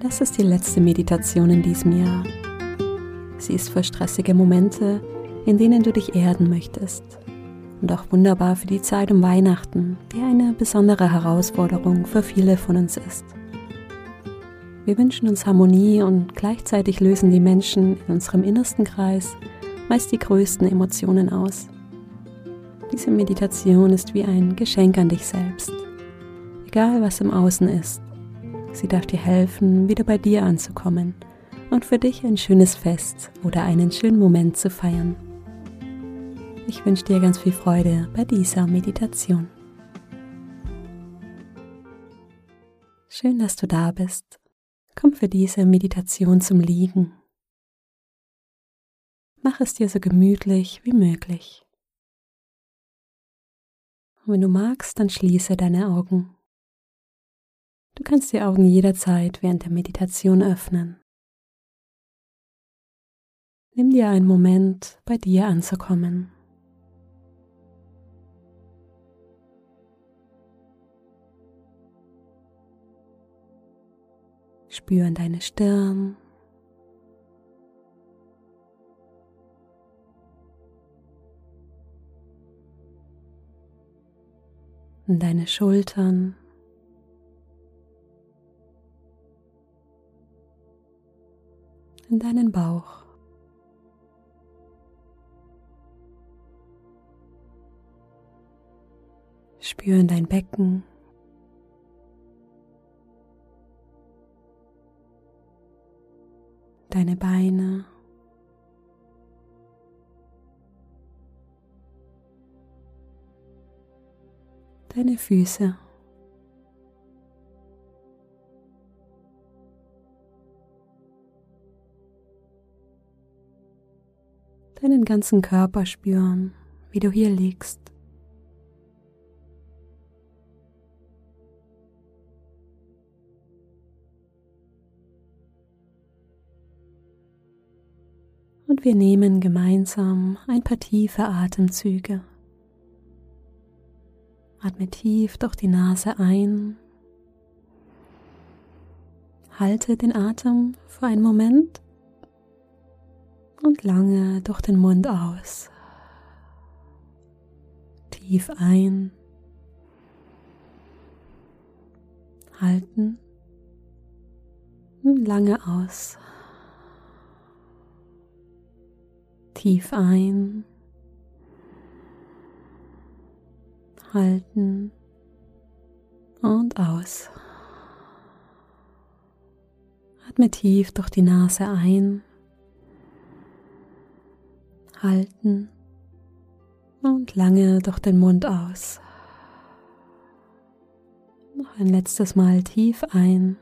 Das ist die letzte Meditation in diesem Jahr. Sie ist für stressige Momente, in denen du dich erden möchtest. Und auch wunderbar für die Zeit um Weihnachten, die eine besondere Herausforderung für viele von uns ist. Wir wünschen uns Harmonie und gleichzeitig lösen die Menschen in unserem innersten Kreis meist die größten Emotionen aus. Diese Meditation ist wie ein Geschenk an dich selbst. Egal was im Außen ist, Sie darf dir helfen, wieder bei dir anzukommen und für dich ein schönes Fest oder einen schönen Moment zu feiern. Ich wünsche dir ganz viel Freude bei dieser Meditation. Schön, dass du da bist. Komm für diese Meditation zum Liegen. Mach es dir so gemütlich wie möglich. Und wenn du magst, dann schließe deine Augen. Du kannst die Augen jederzeit während der Meditation öffnen. Nimm dir einen Moment, bei dir anzukommen. Spüren deine Stirn. Deine Schultern. In deinen Bauch. Spüren dein Becken. Deine Beine. Deine Füße. Deinen ganzen Körper spüren, wie du hier liegst. Und wir nehmen gemeinsam ein paar tiefe Atemzüge. Atme tief durch die Nase ein. Halte den Atem für einen Moment und lange durch den Mund aus. Tief ein. Halten. Und lange aus. Tief ein. Halten. Und aus. Atme tief durch die Nase ein halten und lange durch den Mund aus. Noch ein letztes Mal tief ein,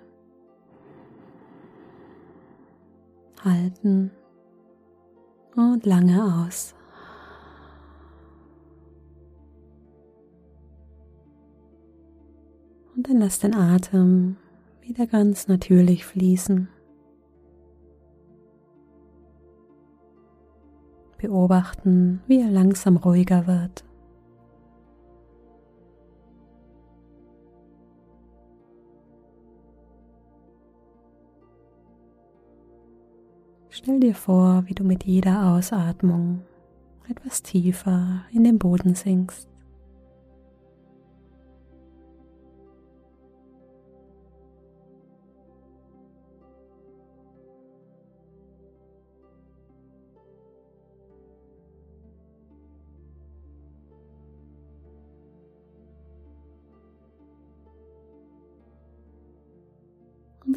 halten und lange aus. Und dann lass den Atem wieder ganz natürlich fließen. Beobachten, wie er langsam ruhiger wird. Stell dir vor, wie du mit jeder Ausatmung etwas tiefer in den Boden sinkst.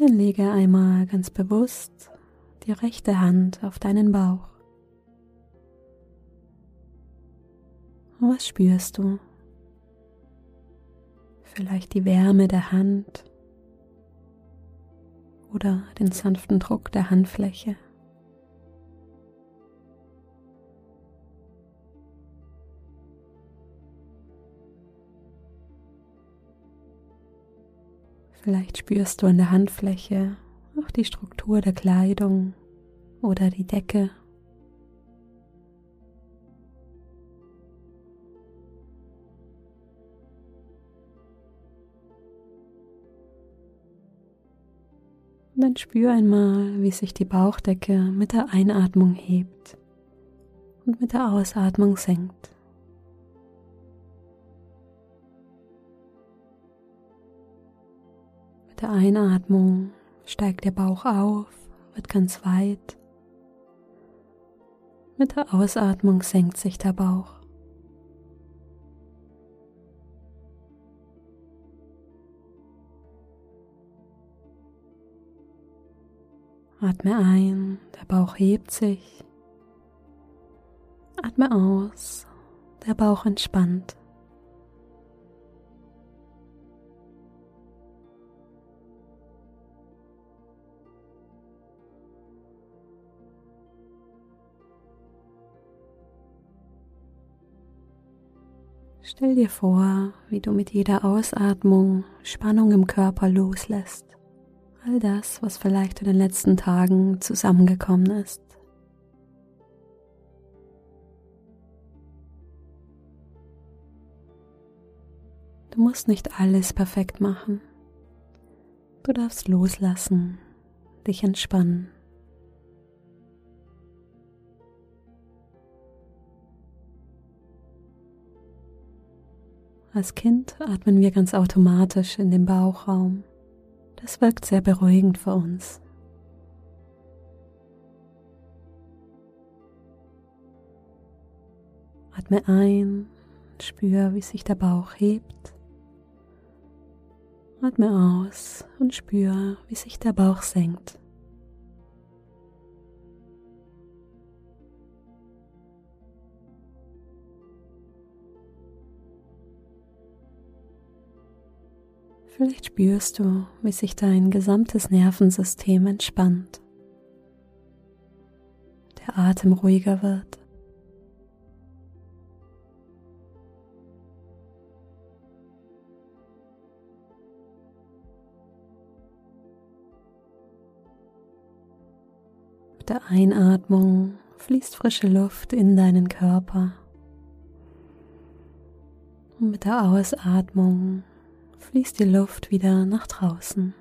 Dann lege einmal ganz bewusst die rechte Hand auf deinen Bauch. Was spürst du? Vielleicht die Wärme der Hand oder den sanften Druck der Handfläche. Vielleicht spürst du an der Handfläche auch die Struktur der Kleidung oder die Decke. Und dann spür einmal, wie sich die Bauchdecke mit der Einatmung hebt und mit der Ausatmung senkt. Der Einatmung steigt der Bauch auf, wird ganz weit. Mit der Ausatmung senkt sich der Bauch. Atme ein, der Bauch hebt sich. Atme aus, der Bauch entspannt. Stell dir vor, wie du mit jeder Ausatmung Spannung im Körper loslässt all das, was vielleicht in den letzten Tagen zusammengekommen ist. Du musst nicht alles perfekt machen. Du darfst loslassen, dich entspannen. Als Kind atmen wir ganz automatisch in den Bauchraum. Das wirkt sehr beruhigend für uns. Atme ein, spür, wie sich der Bauch hebt. Atme aus und spür, wie sich der Bauch senkt. Vielleicht spürst du, wie sich dein gesamtes Nervensystem entspannt, der Atem ruhiger wird. Mit der Einatmung fließt frische Luft in deinen Körper. Und mit der Ausatmung fließt die Luft wieder nach draußen.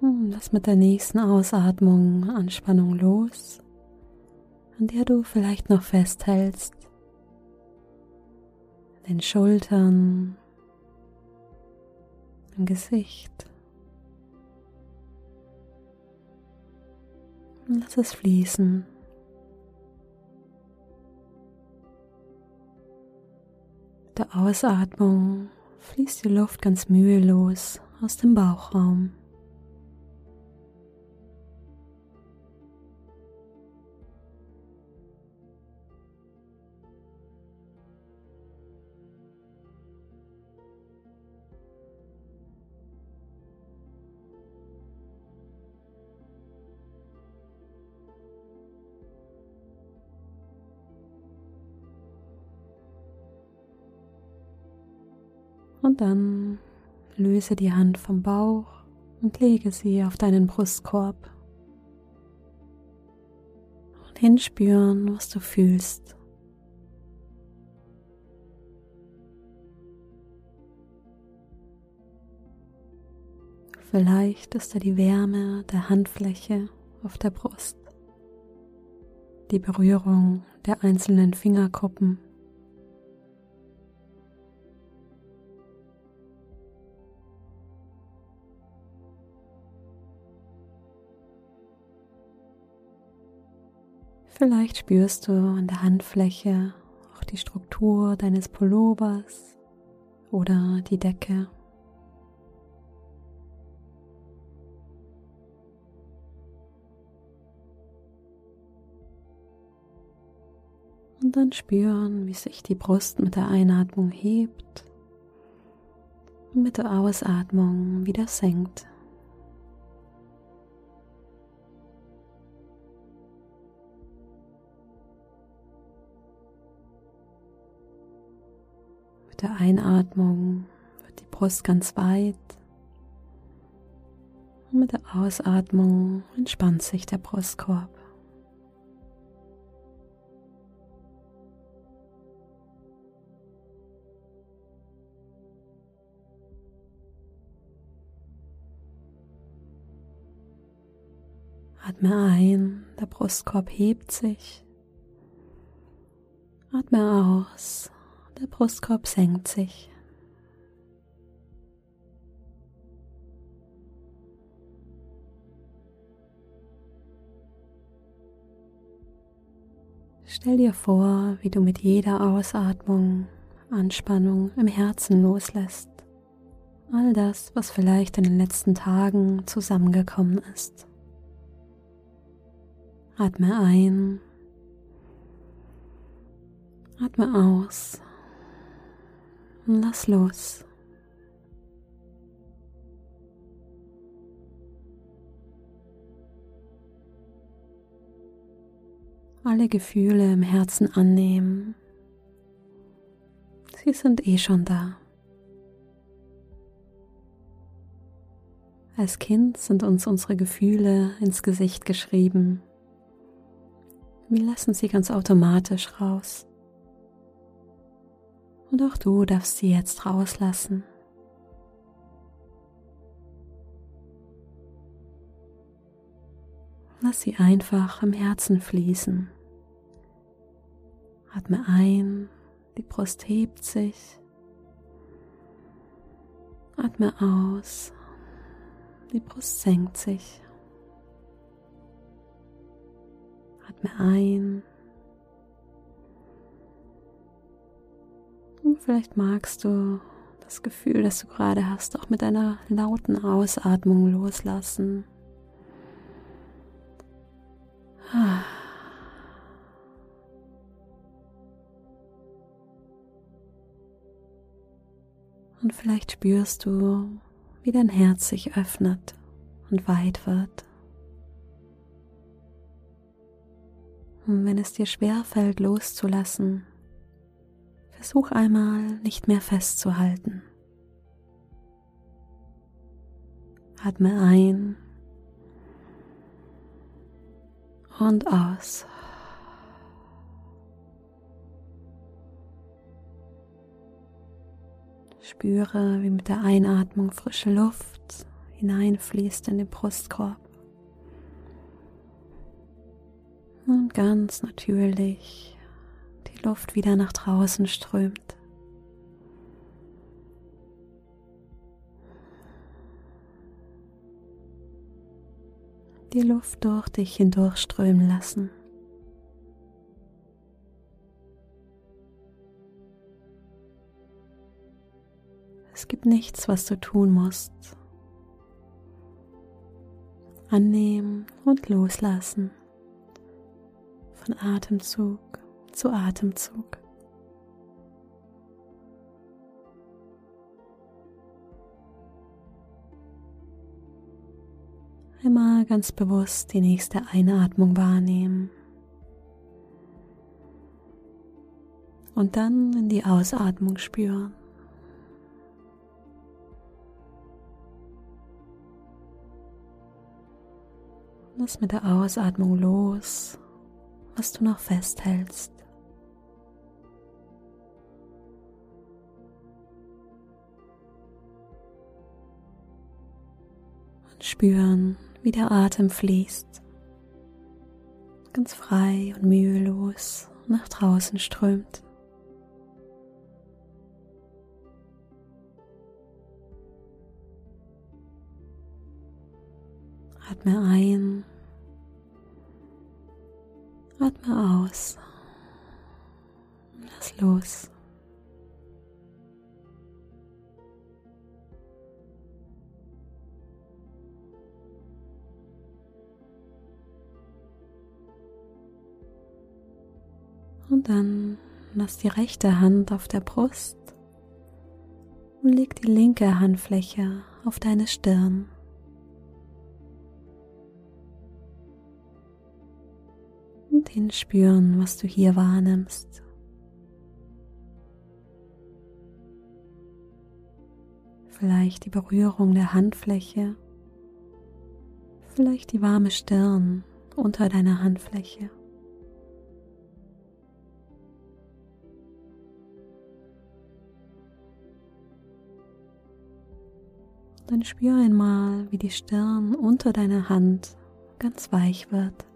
Hm, lass mit der nächsten Ausatmung Anspannung los, an der du vielleicht noch festhältst. Den Schultern, im Gesicht. Und lass es fließen. Mit der Ausatmung fließt die Luft ganz mühelos aus dem Bauchraum. Und dann löse die Hand vom Bauch und lege sie auf deinen Brustkorb. Und hinspüren, was du fühlst. Vielleicht ist da die Wärme der Handfläche auf der Brust, die Berührung der einzelnen Fingerkuppen Vielleicht spürst du an der Handfläche auch die Struktur deines Pullovers oder die Decke. Und dann spüren, wie sich die Brust mit der Einatmung hebt und mit der Ausatmung wieder senkt. Mit der Einatmung wird die Brust ganz weit und mit der Ausatmung entspannt sich der Brustkorb. Atme ein, der Brustkorb hebt sich. Atme aus, der Brustkorb senkt sich. Stell dir vor, wie du mit jeder Ausatmung Anspannung im Herzen loslässt. All das, was vielleicht in den letzten Tagen zusammengekommen ist. Atme ein. Atme aus. Und lass los. Alle Gefühle im Herzen annehmen. Sie sind eh schon da. Als Kind sind uns unsere Gefühle ins Gesicht geschrieben. Wir lassen sie ganz automatisch raus. Und auch du darfst sie jetzt rauslassen. Lass sie einfach im Herzen fließen. Atme ein, die Brust hebt sich. Atme aus, die Brust senkt sich. Atme ein. Vielleicht magst du das Gefühl, das du gerade hast, auch mit einer lauten Ausatmung loslassen. Und vielleicht spürst du, wie dein Herz sich öffnet und weit wird. Und wenn es dir schwer fällt, loszulassen, versuch einmal nicht mehr festzuhalten. Atme ein und aus. Spüre, wie mit der Einatmung frische Luft hineinfließt in den Brustkorb. und ganz natürlich Luft wieder nach draußen strömt. Die Luft durch dich hindurchströmen lassen. Es gibt nichts, was du tun musst. Annehmen und loslassen von Atemzug zu Atemzug. Einmal ganz bewusst die nächste Einatmung wahrnehmen. Und dann in die Ausatmung spüren. Lass mit der Ausatmung los was du noch festhältst. Spüren, wie der Atem fließt, ganz frei und mühelos nach draußen strömt. Atme ein Atme aus. Lass los. Und dann lass die rechte Hand auf der Brust und leg die linke Handfläche auf deine Stirn. Und hinspüren, was du hier wahrnimmst. Vielleicht die Berührung der Handfläche, vielleicht die warme Stirn unter deiner Handfläche. Dann spür einmal, wie die Stirn unter deiner Hand ganz weich wird,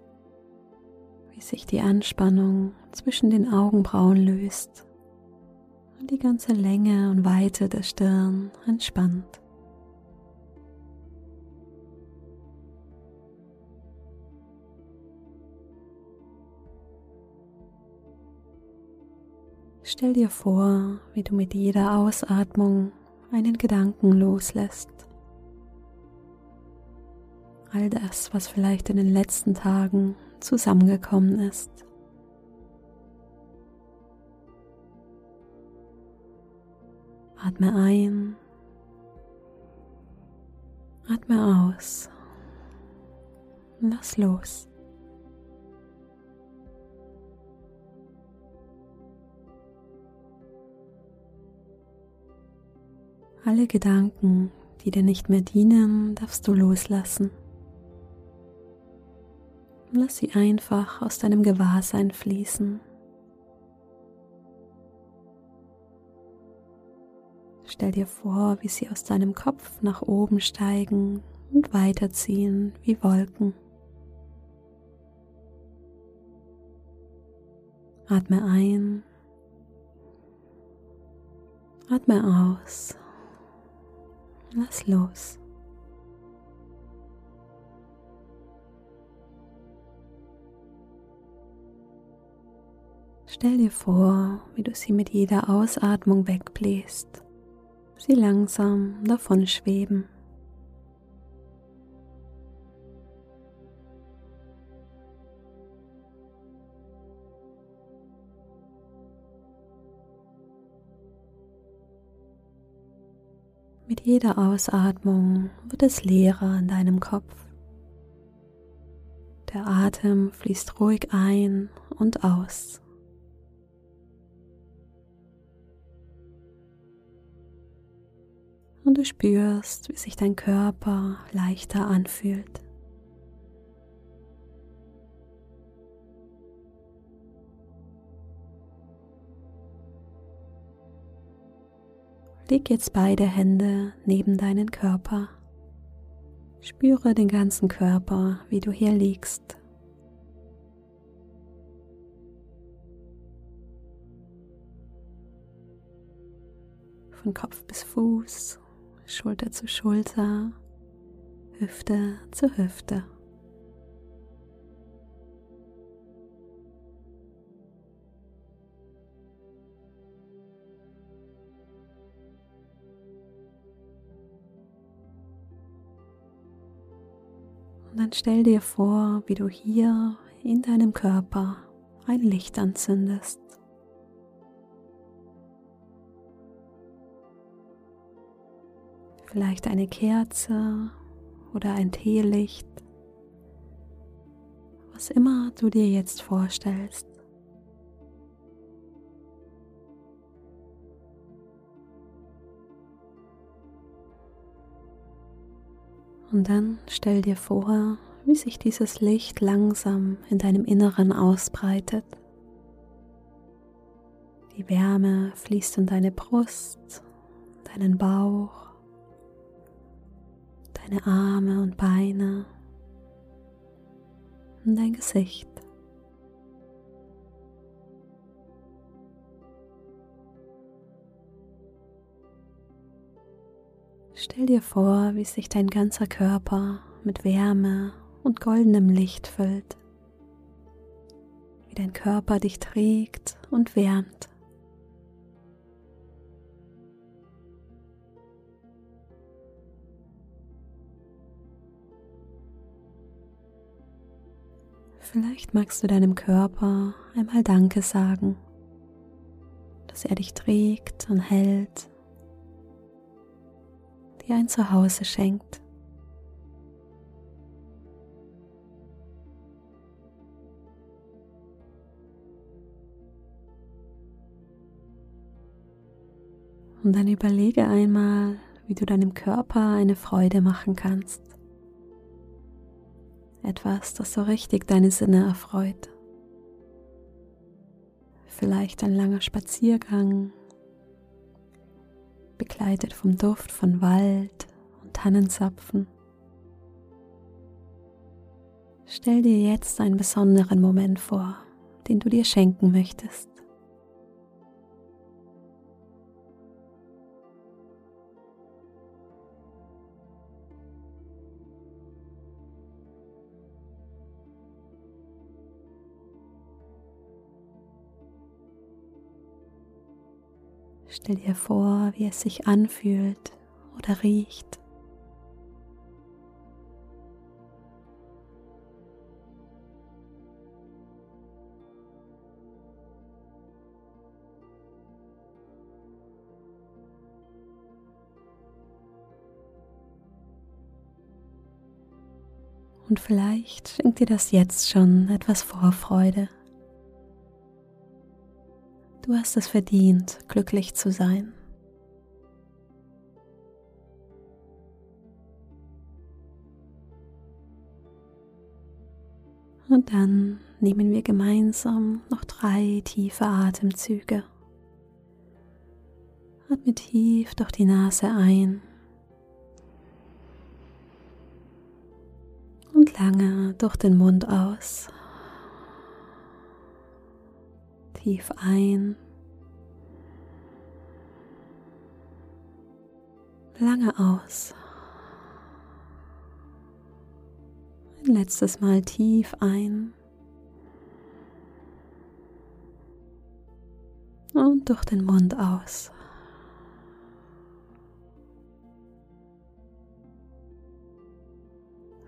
wie sich die Anspannung zwischen den Augenbrauen löst und die ganze Länge und Weite der Stirn entspannt. Stell dir vor, wie du mit jeder Ausatmung einen Gedanken loslässt. All das, was vielleicht in den letzten Tagen zusammengekommen ist. Atme ein, atme aus, lass los. Alle Gedanken, die dir nicht mehr dienen, darfst du loslassen. Lass sie einfach aus deinem Gewahrsein fließen. Stell dir vor, wie sie aus deinem Kopf nach oben steigen und weiterziehen wie Wolken. Atme ein, atme aus. Lass los. Stell dir vor, wie du sie mit jeder Ausatmung wegbläst, sie langsam davon schweben. Mit jeder Ausatmung wird es leerer in deinem Kopf. Der Atem fließt ruhig ein und aus. Und du spürst, wie sich dein Körper leichter anfühlt. Leg jetzt beide Hände neben deinen Körper. Spüre den ganzen Körper, wie du hier liegst. Von Kopf bis Fuß, Schulter zu Schulter, Hüfte zu Hüfte. Und dann stell dir vor, wie du hier in deinem Körper ein Licht anzündest. Vielleicht eine Kerze oder ein Teelicht, was immer du dir jetzt vorstellst. Und dann stell dir vor, wie sich dieses Licht langsam in deinem Inneren ausbreitet. Die Wärme fließt in deine Brust, deinen Bauch, deine Arme und Beine und dein Gesicht. Stell dir vor, wie sich dein ganzer Körper mit Wärme und goldenem Licht füllt, wie dein Körper dich trägt und wärmt. Vielleicht magst du deinem Körper einmal Danke sagen, dass er dich trägt und hält, dir ein Zuhause schenkt. Und dann überlege einmal, wie du deinem Körper eine Freude machen kannst. Etwas, das so richtig deine Sinne erfreut. Vielleicht ein langer Spaziergang, begleitet vom Duft von Wald und Tannenzapfen. Stell dir jetzt einen besonderen Moment vor, den du dir schenken möchtest. Stell dir vor, wie es sich anfühlt oder riecht. Und vielleicht schenkt dir das jetzt schon etwas Vorfreude. Du hast es verdient, glücklich zu sein. Und dann nehmen wir gemeinsam noch drei tiefe Atemzüge. Atme tief durch die Nase ein und lange durch den Mund aus tief ein, lange aus. Ein letztes Mal tief ein und durch den Mund aus.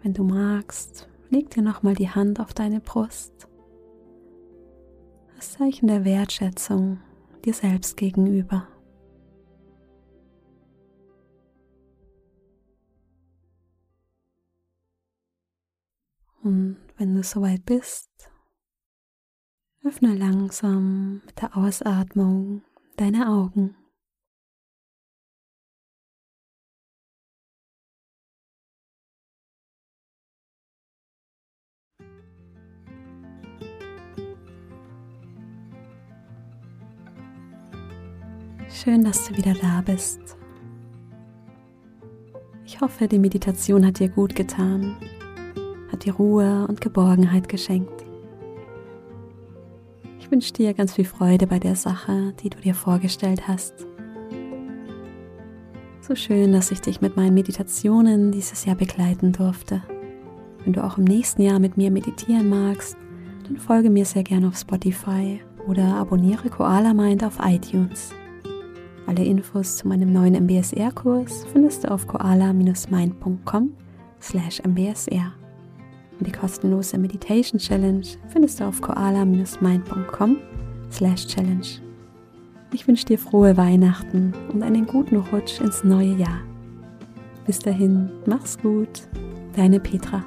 Wenn du magst, leg dir nochmal die Hand auf deine Brust Zeichen der Wertschätzung dir selbst gegenüber. Und wenn du soweit bist, öffne langsam mit der Ausatmung deine Augen. Schön, dass du wieder da bist. Ich hoffe, die Meditation hat dir gut getan, hat dir Ruhe und Geborgenheit geschenkt. Ich wünsche dir ganz viel Freude bei der Sache, die du dir vorgestellt hast. So schön, dass ich dich mit meinen Meditationen dieses Jahr begleiten durfte. Wenn du auch im nächsten Jahr mit mir meditieren magst, dann folge mir sehr gerne auf Spotify oder abonniere Koala Mind auf iTunes. Alle Infos zu meinem neuen MBSR-Kurs findest du auf koala-mind.com slash mbsr. Und die kostenlose Meditation Challenge findest du auf koala-mind.com slash challenge. Ich wünsche dir frohe Weihnachten und einen guten Rutsch ins neue Jahr. Bis dahin, mach's gut, deine Petra.